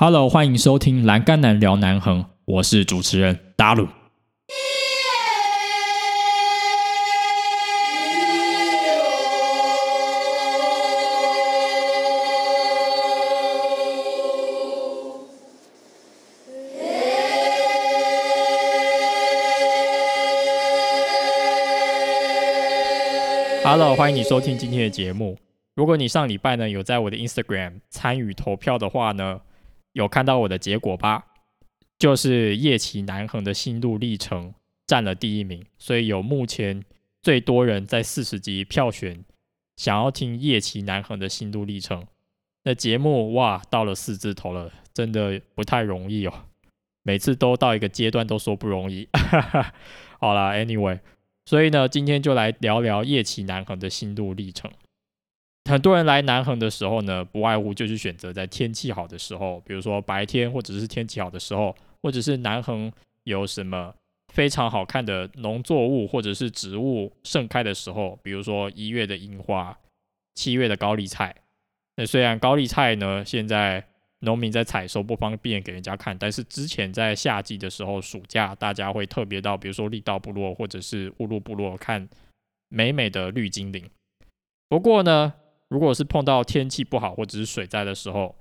Hello，欢迎收听《栏杆男聊南横》，我是主持人达鲁。Hello，欢迎你收听今天的节目。如果你上礼拜呢有在我的 Instagram 参与投票的话呢，有看到我的结果吧？就是夜骑南横的心路历程占了第一名，所以有目前最多人在四十集票选想要听夜骑南横的心路历程。那节目哇，到了四字头了，真的不太容易哦。每次都到一个阶段都说不容易。好啦 a n y w a y 所以呢，今天就来聊聊夜骑南横的心路历程。很多人来南横的时候呢，不外乎就是选择在天气好的时候，比如说白天或者是天气好的时候，或者是南横有什么非常好看的农作物或者是植物盛开的时候，比如说一月的樱花，七月的高丽菜。那虽然高丽菜呢，现在农民在采收不方便给人家看，但是之前在夏季的时候，暑假大家会特别到，比如说力道部落或者是乌鲁部落看美美的绿精灵。不过呢，如果是碰到天气不好或者是水灾的时候，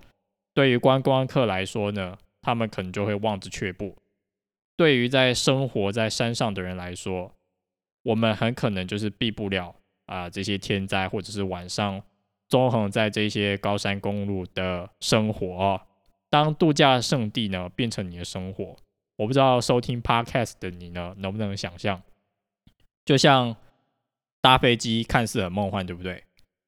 对于观光客来说呢，他们可能就会望之却步。对于在生活在山上的人来说，我们很可能就是避不了啊这些天灾或者是晚上。纵横在这些高山公路的生活，当度假胜地呢变成你的生活，我不知道收听 podcast 的你呢能不能想象？就像搭飞机看似很梦幻，对不对？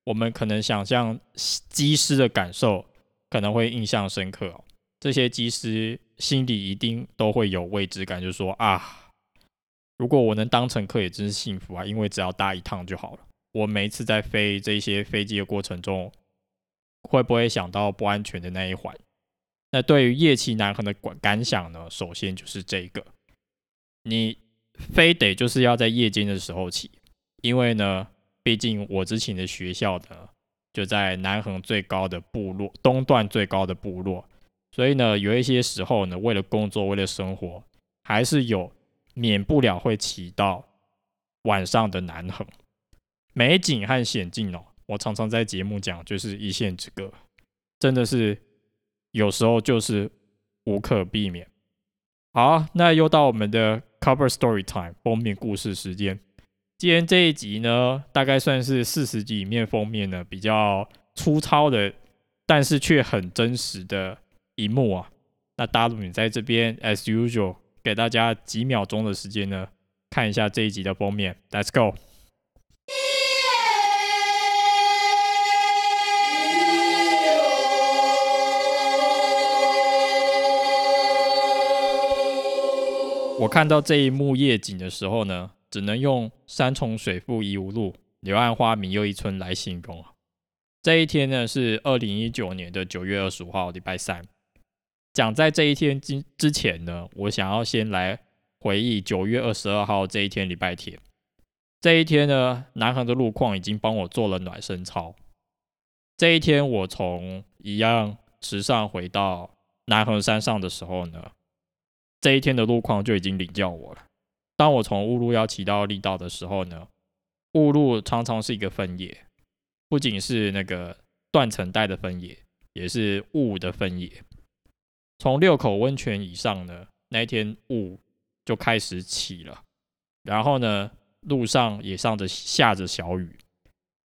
我们可能想象机师的感受可能会印象深刻哦。这些机师心里一定都会有未知感，就说啊，如果我能当乘客也真是幸福啊，因为只要搭一趟就好了。我每一次在飞这些飞机的过程中，会不会想到不安全的那一环？那对于夜骑南横的感感想呢？首先就是这个，你非得就是要在夜间的时候骑，因为呢，毕竟我之前的学校呢就在南横最高的部落东段最高的部落，所以呢，有一些时候呢，为了工作，为了生活，还是有免不了会骑到晚上的南横。美景和险境哦，我常常在节目讲，就是一线之隔，真的是有时候就是无可避免。好，那又到我们的 cover story time 封面故事时间。今天这一集呢，大概算是四十集里面封面呢比较粗糙的，但是却很真实的一幕啊。那大陆你在这边 as usual 给大家几秒钟的时间呢，看一下这一集的封面。Let's go。我看到这一幕夜景的时候呢，只能用“山重水复疑无路，柳暗花明又一村”来形容。这一天呢是二零一九年的九月二十五号，礼拜三。讲在这一天之之前呢，我想要先来回忆九月二十二号这一天，礼拜天。这一天呢，南横的路况已经帮我做了暖身操。这一天，我从一样池上回到南横山上的时候呢。这一天的路况就已经领教我了。当我从雾路要骑到力道的时候呢，雾路常常是一个分野，不仅是那个断层带的分野，也是雾的分野。从六口温泉以上呢，那一天雾就开始起了，然后呢，路上也上着下着小雨，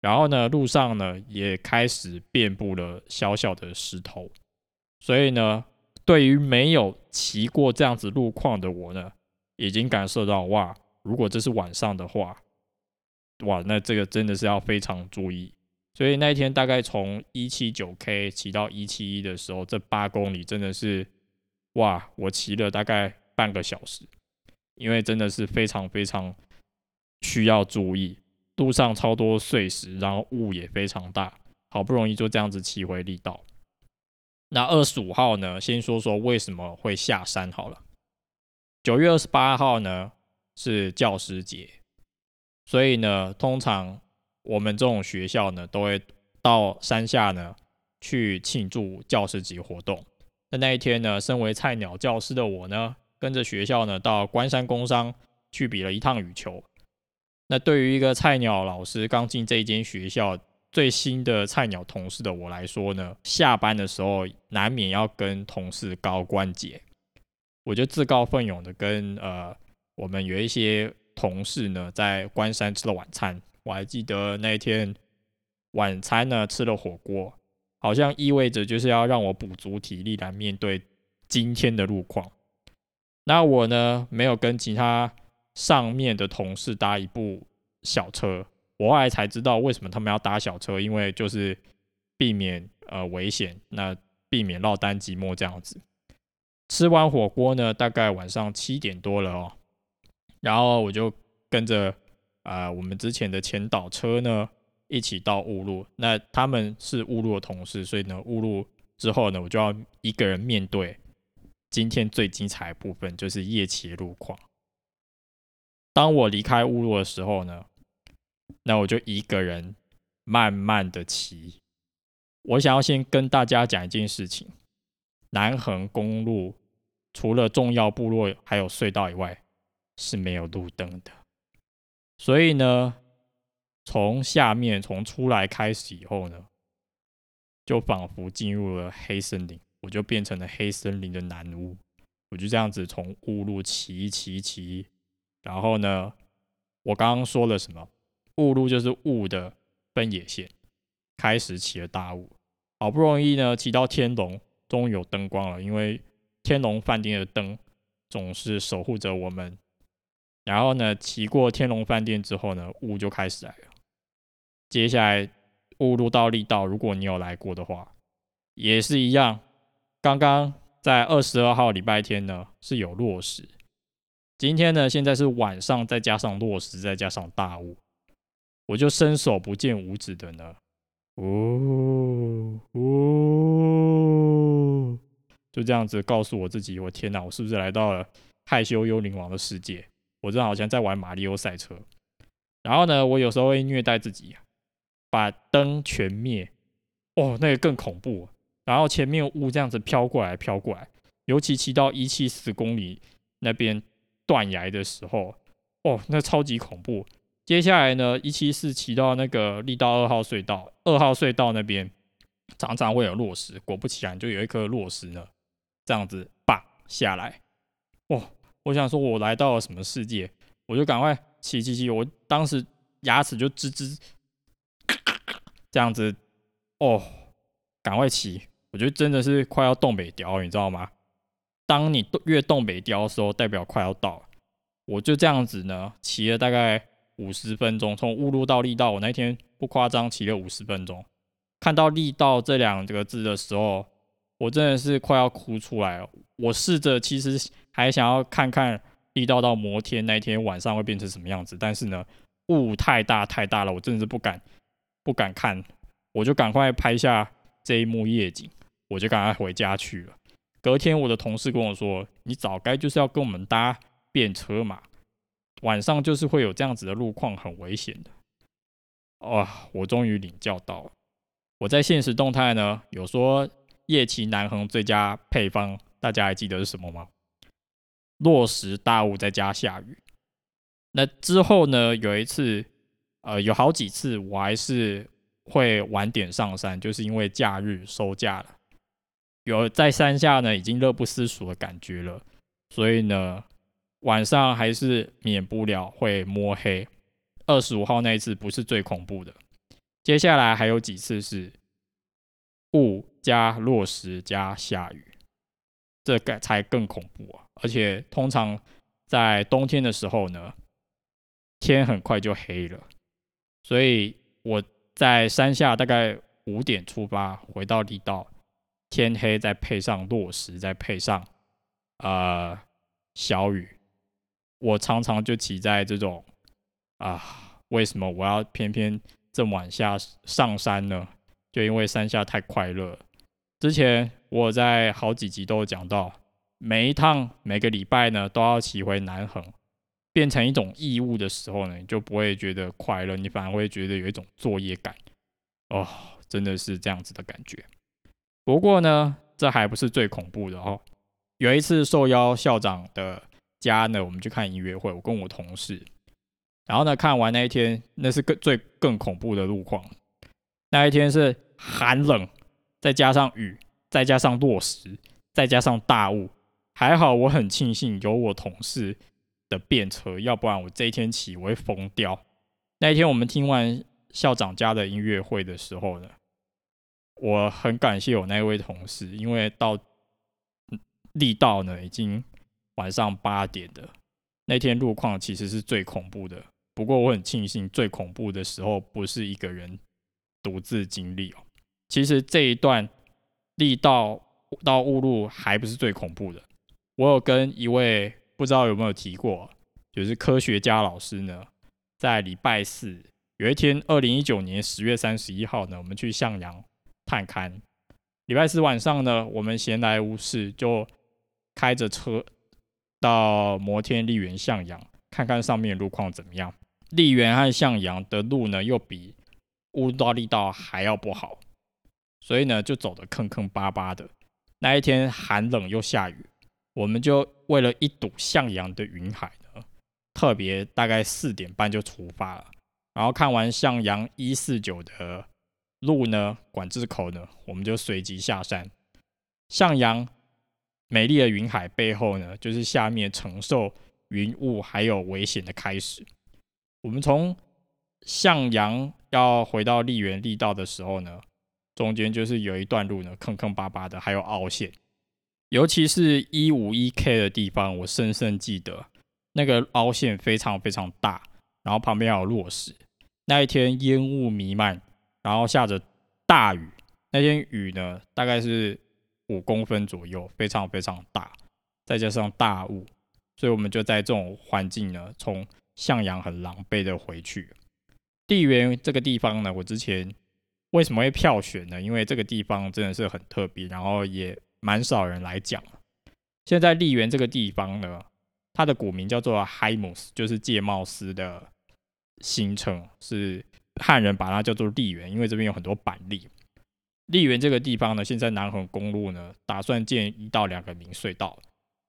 然后呢，路上呢也开始遍布了小小的石头，所以呢。对于没有骑过这样子路况的我呢，已经感受到哇，如果这是晚上的话，哇，那这个真的是要非常注意。所以那一天大概从一七九 K 骑到一七一的时候，这八公里真的是哇，我骑了大概半个小时，因为真的是非常非常需要注意，路上超多碎石，然后雾也非常大，好不容易就这样子骑回力道。那二十五号呢？先说说为什么会下山好了。九月二十八号呢是教师节，所以呢，通常我们这种学校呢都会到山下呢去庆祝教师节活动。那那一天呢，身为菜鸟教师的我呢，跟着学校呢到关山工商去比了一趟羽球。那对于一个菜鸟老师刚进这一间学校最新的菜鸟同事的我来说呢，下班的时候难免要跟同事高关节，我就自告奋勇的跟呃我们有一些同事呢在关山吃了晚餐。我还记得那一天晚餐呢吃了火锅，好像意味着就是要让我补足体力来面对今天的路况。那我呢没有跟其他。上面的同事搭一部小车，我后来才知道为什么他们要搭小车，因为就是避免呃危险，那避免落单寂寞这样子。吃完火锅呢，大概晚上七点多了哦，然后我就跟着啊我们之前的前导车呢一起到雾路，那他们是雾路的同事，所以呢雾路之后呢，我就要一个人面对今天最精彩的部分，就是夜骑路况。当我离开乌路的时候呢，那我就一个人慢慢的骑。我想要先跟大家讲一件事情：南横公路除了重要部落还有隧道以外是没有路灯的。所以呢，从下面从出来开始以后呢，就仿佛进入了黑森林，我就变成了黑森林的南屋。我就这样子从乌路骑骑骑。然后呢，我刚刚说了什么？雾路就是雾的分野线，开始起了大雾。好不容易呢，骑到天龙，终于有灯光了。因为天龙饭店的灯总是守护着我们。然后呢，骑过天龙饭店之后呢，雾就开始来了。接下来雾路到力道，如果你有来过的话，也是一样。刚刚在二十二号礼拜天呢，是有落实。今天呢，现在是晚上，再加上落石，再加上大雾，我就伸手不见五指的呢。哦哦，就这样子告诉我自己，我天哪，我是不是来到了害羞幽灵王的世界？我真的好像在玩马里奥赛车。然后呢，我有时候会虐待自己，把灯全灭。哦，那个更恐怖。然后前面雾这样子飘过来，飘过来，尤其骑到一七四公里那边。断崖的时候，哦，那超级恐怖。接下来呢，一七四骑到那个力道二号隧道，二号隧道那边常常会有落石，果不其然，就有一颗落石呢，这样子棒下来。哦，我想说，我来到了什么世界？我就赶快骑骑骑，我当时牙齿就吱吱，这样子，哦，赶快骑，我觉得真的是快要冻北雕，你知道吗？当你越东北雕的时候，代表快要到了。我就这样子呢，骑了大概五十分钟，从雾路到力道，我那天不夸张，骑了五十分钟。看到力道这两个字的时候，我真的是快要哭出来了。我试着其实还想要看看力道到摩天那天晚上会变成什么样子，但是呢，雾太大太大了，我真的是不敢不敢看，我就赶快拍下这一幕夜景，我就赶快回家去了。隔天，我的同事跟我说：“你早该就是要跟我们搭便车嘛，晚上就是会有这样子的路况，很危险的。”哇！我终于领教到了。我在现实动态呢有说夜骑南横最佳配方，大家还记得是什么吗？落石大雾再加下雨。那之后呢，有一次，呃，有好几次我还是会晚点上山，就是因为假日收假了。有在山下呢，已经乐不思蜀的感觉了，所以呢，晚上还是免不了会摸黑。二十五号那一次不是最恐怖的，接下来还有几次是雾加落石加下雨，这个才更恐怖啊！而且通常在冬天的时候呢，天很快就黑了，所以我在山下大概五点出发，回到地道。天黑，再配上落石，再配上呃小雨，我常常就骑在这种啊，为什么我要偏偏这么晚下上山呢？就因为山下太快乐。之前我在好几集都有讲到，每一趟每个礼拜呢都要骑回南横，变成一种义务的时候呢，你就不会觉得快乐，你反而会觉得有一种作业感。哦，真的是这样子的感觉。不过呢，这还不是最恐怖的哦。有一次受邀校长的家呢，我们去看音乐会，我跟我同事，然后呢看完那一天，那是更最更恐怖的路况。那一天是寒冷，再加上雨，再加上落石，再加上大雾。还好我很庆幸有我同事的便车，要不然我这一天起我会疯掉。那一天我们听完校长家的音乐会的时候呢，我很感谢我那位同事，因为到。力道呢，已经晚上八点的那天路况其实是最恐怖的。不过我很庆幸，最恐怖的时候不是一个人独自经历哦。其实这一段力道到雾路还不是最恐怖的。我有跟一位不知道有没有提过，就是科学家老师呢，在礼拜四有一天，二零一九年十月三十一号呢，我们去向阳探勘。礼拜四晚上呢，我们闲来无事就。开着车到摩天丽园向阳，看看上面路况怎么样。丽园和向阳的路呢，又比乌道力道还要不好，所以呢，就走得坑坑巴巴的。那一天寒冷又下雨，我们就为了一睹向阳的云海呢，特别大概四点半就出发了。然后看完向阳一四九的路呢，管制口呢，我们就随即下山向阳。美丽的云海背后呢，就是下面承受云雾还有危险的开始。我们从向阳要回到丽园丽道的时候呢，中间就是有一段路呢，坑坑巴巴的，还有凹陷。尤其是一五一 K 的地方，我深深记得那个凹陷非常非常大，然后旁边还有落石。那一天烟雾弥漫，然后下着大雨。那天雨呢，大概是。五公分左右，非常非常大，再加上大雾，所以我们就在这种环境呢，从向阳很狼狈的回去。地缘这个地方呢，我之前为什么会票选呢？因为这个地方真的是很特别，然后也蛮少人来讲。现在丽园这个地方呢，它的古名叫做 Himus，就是界貌斯的新称，是汉人把它叫做丽园，因为这边有很多板栗。丽园这个地方呢，现在南横公路呢打算建一到两个明隧道，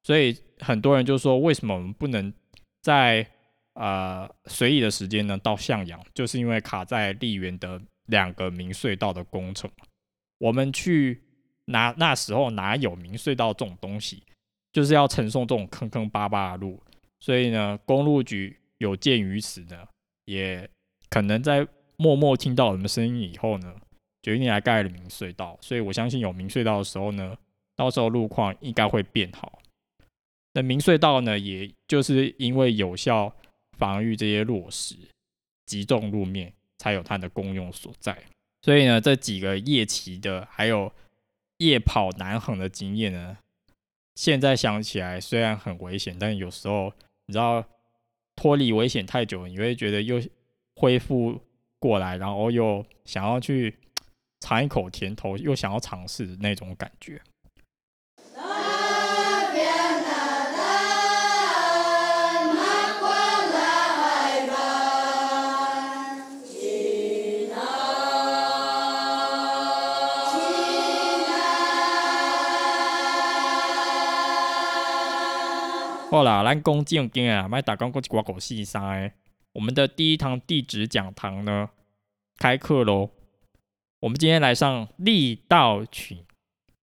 所以很多人就说，为什么我们不能在呃随意的时间呢到向阳？就是因为卡在丽园的两个明隧道的工程。我们去拿那时候哪有明隧道这种东西，就是要承受这种坑坑巴巴的路，所以呢，公路局有鉴于此呢，也可能在默默听到我们声音以后呢。决定来盖了明隧道，所以我相信有明隧道的时候呢，到时候路况应该会变好。那明隧道呢，也就是因为有效防御这些落石、击中路面，才有它的功用所在。所以呢，这几个夜骑的还有夜跑南横的经验呢，现在想起来虽然很危险，但有时候你知道脱离危险太久，你会觉得又恢复过来，然后又想要去。尝一口甜头，又想要尝试那种感觉。好啦，咱讲正经啊，卖打讲过一寡狗细沙我们的第一堂地址讲堂呢，开课喽。我们今天来上力道群。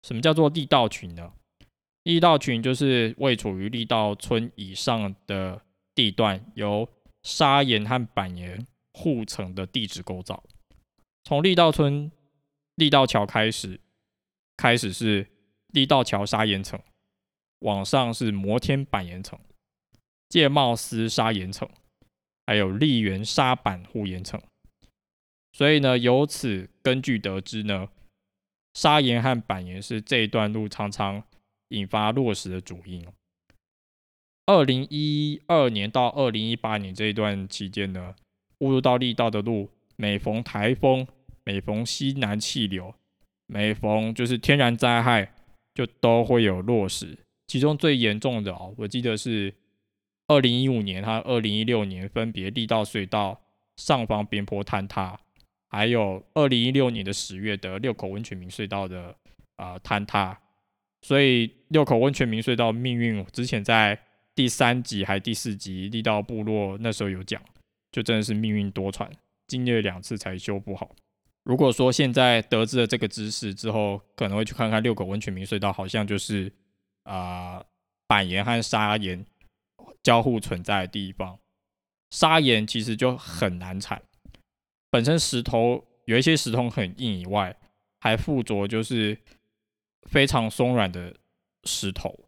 什么叫做力道群呢？力道群就是位处于力道村以上的地段，由砂岩和板岩互成的地质构造。从力道村力道桥开始，开始是力道桥砂岩层，往上是摩天板岩层、界貌斯砂岩层，还有丽园砂板护岩层。所以呢，由此根据得知呢，砂岩和板岩是这一段路常常引发落石的主因。二零一二年到二零一八年这一段期间呢，误入到力道的路，每逢台风，每逢西南气流，每逢就是天然灾害，就都会有落石。其中最严重的哦，我记得是二零一五年和二零一六年分别力道隧道上方边坡坍塌。还有二零一六年的十月的六口温泉明隧道的啊坍塌，所以六口温泉明隧道命运，之前在第三集还第四集力道部落那时候有讲，就真的是命运多舛，经历了两次才修补好。如果说现在得知了这个知识之后，可能会去看看六口温泉明隧道，好像就是啊板岩和砂岩交互存在的地方。砂岩其实就很难产，本身石头有一些石头很硬以外，还附着就是非常松软的石头。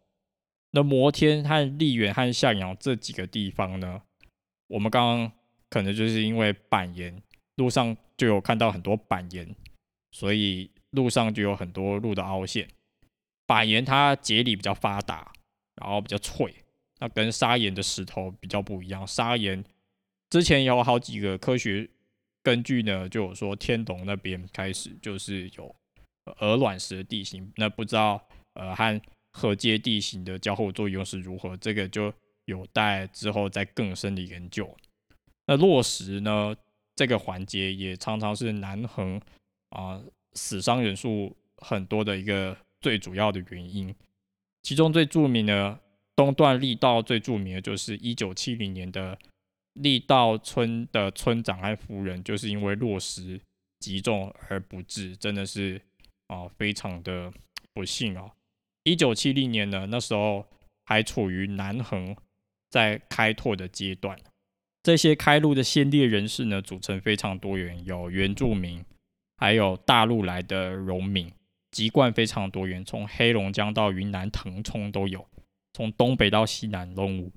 那摩天和丽园和向阳这几个地方呢，我们刚刚可能就是因为板岩路上就有看到很多板岩，所以路上就有很多路的凹陷。板岩它节理比较发达，然后比较脆，那跟砂岩的石头比较不一样。砂岩之前有好几个科学根据呢，就有说天龙那边开始就是有鹅卵石的地形，那不知道呃和河阶地形的交互作用是如何，这个就有待之后再更深的研究。那落石呢，这个环节也常常是南横啊死伤人数很多的一个最主要的原因，其中最著名的东段力道最著名的就是一九七零年的。力道村的村长和夫人就是因为落石击中而不治，真的是啊，非常的不幸啊。一九七零年呢，那时候还处于南横在开拓的阶段，这些开路的先烈人士呢，组成非常多元，有原住民，还有大陆来的农民，籍贯非常多元，从黑龙江到云南腾冲都有，从东北到西南东吴，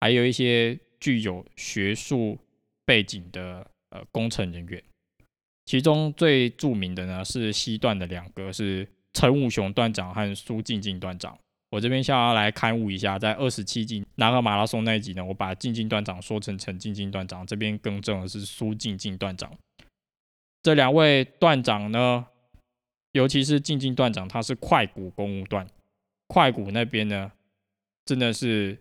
还有一些。具有学术背景的呃工程人员，其中最著名的呢是西段的两个是陈武雄段长和苏静静段长。我这边想要来刊物一下，在二十七集南河马拉松那一集呢，我把静静段长说成陈静静段长，这边更正的是苏静静段长。这两位段长呢，尤其是静静段长，他是快谷公务段，快谷那边呢，真的是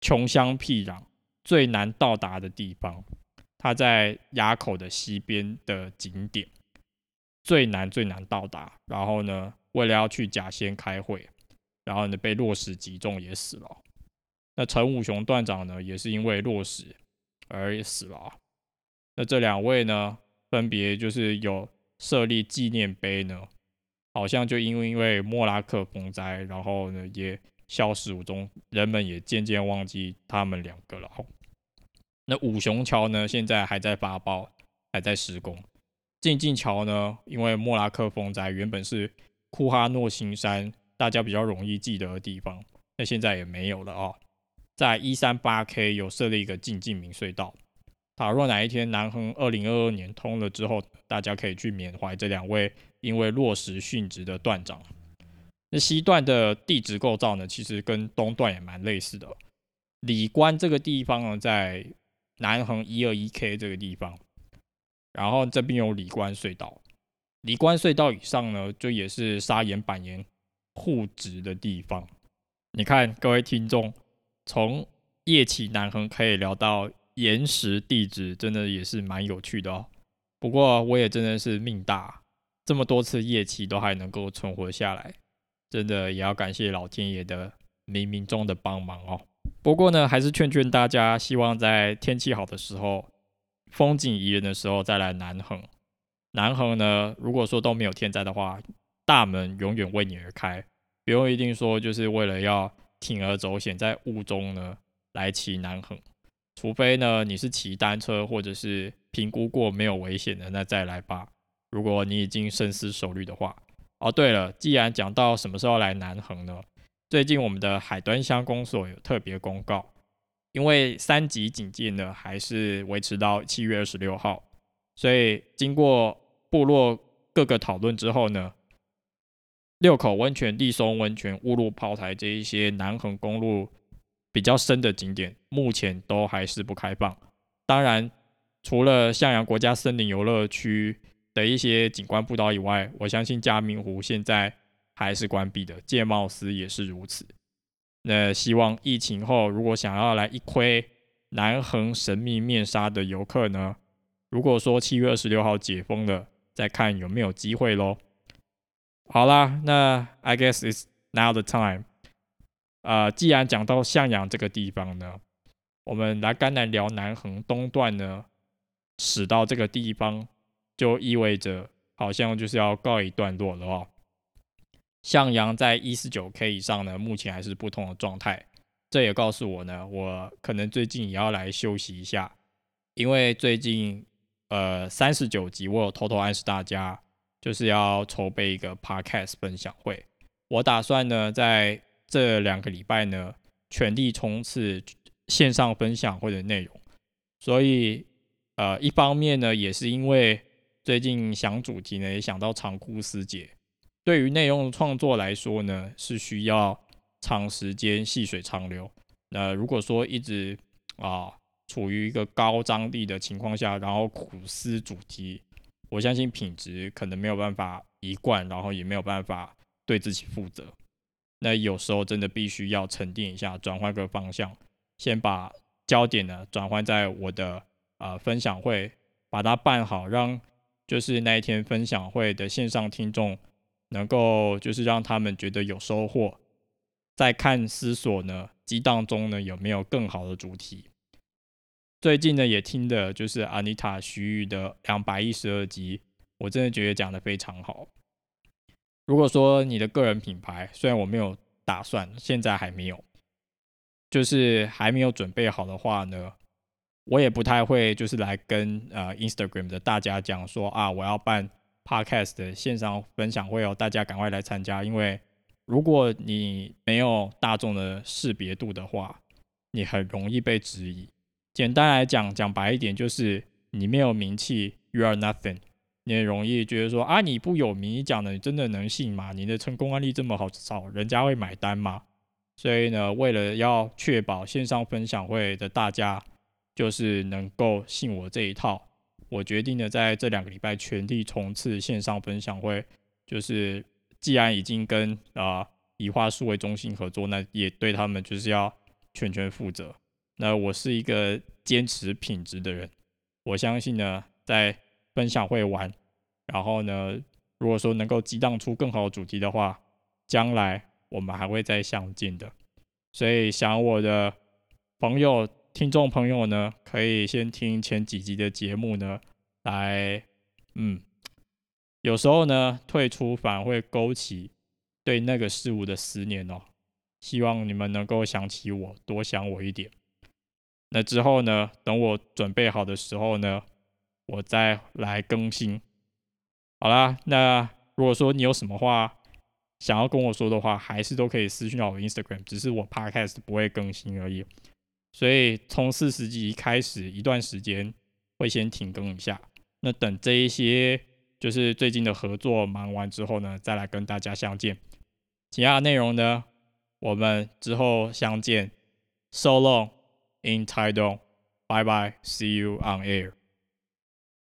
穷乡僻壤。最难到达的地方，它在垭口的西边的景点，最难最难到达。然后呢，为了要去甲仙开会，然后呢被落石击中也死了。那陈武雄段长呢，也是因为落石而死了。那这两位呢，分别就是有设立纪念碑呢，好像就因为因为莫拉克风灾，然后呢也消失无踪，人们也渐渐忘记他们两个了。那五雄桥呢？现在还在发包，还在施工。静静桥呢？因为莫拉克风灾，原本是库哈诺新山，大家比较容易记得的地方，那现在也没有了啊。在一三八 K 有设立一个静静明隧道。倘若哪一天南横二零二二年通了之后，大家可以去缅怀这两位因为落实殉职的段长。那西段的地质构造呢？其实跟东段也蛮类似的。里关这个地方呢，在南横一二一 K 这个地方，然后这边有里关隧道，里关隧道以上呢，就也是砂岩板岩互质的地方。你看，各位听众，从夜骑南横可以聊到岩石地质，真的也是蛮有趣的哦。不过我也真的是命大，这么多次夜骑都还能够存活下来，真的也要感谢老天爷的冥冥中的帮忙哦。不过呢，还是劝劝大家，希望在天气好的时候、风景宜人的时候再来南横。南横呢，如果说都没有天灾的话，大门永远为你而开，不用一定说就是为了要铤而走险，在雾中呢来骑南横。除非呢你是骑单车，或者是评估过没有危险的，那再来吧。如果你已经深思熟虑的话，哦对了，既然讲到什么时候来南横呢？最近我们的海端乡公所有特别公告，因为三级警戒呢还是维持到七月二十六号，所以经过部落各个讨论之后呢，六口温泉、地松温泉、乌路炮台这一些南横公路比较深的景点，目前都还是不开放。当然，除了向阳国家森林游乐区的一些景观步道以外，我相信嘉明湖现在。还是关闭的，界貌司也是如此。那希望疫情后，如果想要来一窥南横神秘面纱的游客呢，如果说七月二十六号解封了，再看有没有机会喽。好啦，那 I guess it's now the time。呃，既然讲到向阳这个地方呢，我们来甘南聊南横东段呢，驶到这个地方，就意味着好像就是要告一段落了哦。向阳在一四九 K 以上呢，目前还是不同的状态。这也告诉我呢，我可能最近也要来休息一下，因为最近呃三十九集我有偷偷暗示大家，就是要筹备一个 podcast 分享会。我打算呢，在这两个礼拜呢，全力冲刺线上分享会的内容。所以呃，一方面呢，也是因为最近想主题呢，也想到长枯师姐，对于内容创作来说呢，是需要。长时间细水长流。那如果说一直啊处于一个高张力的情况下，然后苦思主题，我相信品质可能没有办法一贯，然后也没有办法对自己负责。那有时候真的必须要沉淀一下，转换个方向，先把焦点呢转换在我的呃分享会，把它办好，让就是那一天分享会的线上听众能够就是让他们觉得有收获。在看思索呢，激荡中呢有没有更好的主题？最近呢也听的就是阿妮塔徐宇的两百一十二集，我真的觉得讲的非常好。如果说你的个人品牌，虽然我没有打算，现在还没有，就是还没有准备好的话呢，我也不太会就是来跟呃 Instagram 的大家讲说啊，我要办 Podcast 的线上分享会哦，大家赶快来参加，因为。如果你没有大众的识别度的话，你很容易被质疑。简单来讲，讲白一点，就是你没有名气，you are nothing。你很容易觉得说啊，你不有名，你讲的你真的能信吗？你的成功案例这么好找，人家会买单吗？所以呢，为了要确保线上分享会的大家就是能够信我这一套，我决定呢，在这两个礼拜全力冲刺线上分享会，就是。既然已经跟啊以画数位中心合作，那也对他们就是要全权负责。那我是一个坚持品质的人，我相信呢，在分享会玩，然后呢，如果说能够激荡出更好的主题的话，将来我们还会再相见的。所以想我的朋友、听众朋友呢，可以先听前几集的节目呢，来，嗯。有时候呢，退出反而会勾起对那个事物的思念哦。希望你们能够想起我，多想我一点。那之后呢，等我准备好的时候呢，我再来更新。好啦，那如果说你有什么话想要跟我说的话，还是都可以私信到我 Instagram，只是我 Podcast 不会更新而已。所以从四十集开始一段时间会先停更一下。那等这一些。就是最近的合作忙完之后呢，再来跟大家相见。其他内容呢，我们之后相见。So long in Taiwan. Bye bye. See you on air.